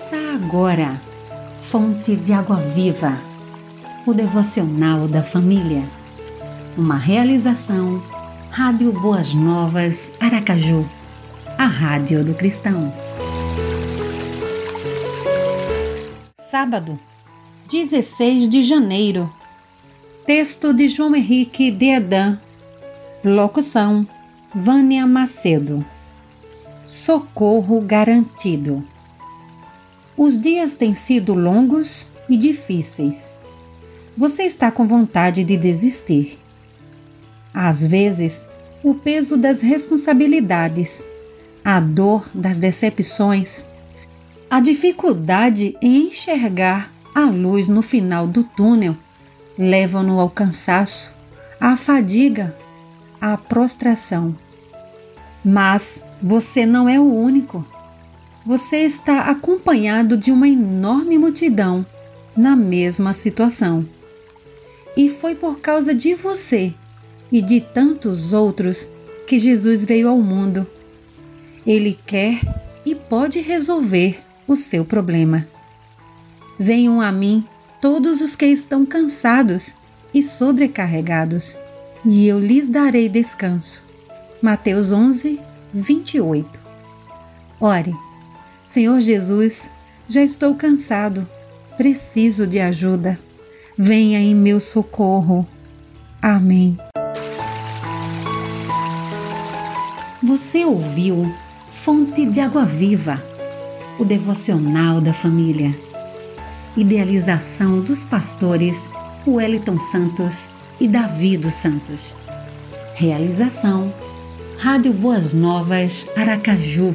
Ouça agora, Fonte de Água Viva, o devocional da família. Uma realização, Rádio Boas Novas, Aracaju, a Rádio do Cristão. Sábado, 16 de janeiro. Texto de João Henrique de Edan. Locução: Vânia Macedo. Socorro garantido. Os dias têm sido longos e difíceis. Você está com vontade de desistir. Às vezes, o peso das responsabilidades, a dor das decepções, a dificuldade em enxergar a luz no final do túnel levam-no ao cansaço, à fadiga, à prostração. Mas você não é o único. Você está acompanhado de uma enorme multidão na mesma situação. E foi por causa de você e de tantos outros que Jesus veio ao mundo. Ele quer e pode resolver o seu problema. Venham a mim todos os que estão cansados e sobrecarregados, e eu lhes darei descanso. Mateus 11, 28. Ore, Senhor Jesus, já estou cansado, preciso de ajuda. Venha em meu socorro. Amém. Você ouviu Fonte de Água Viva, o devocional da família. Idealização dos pastores Wellington Santos e Davi dos Santos. Realização Rádio Boas Novas Aracaju,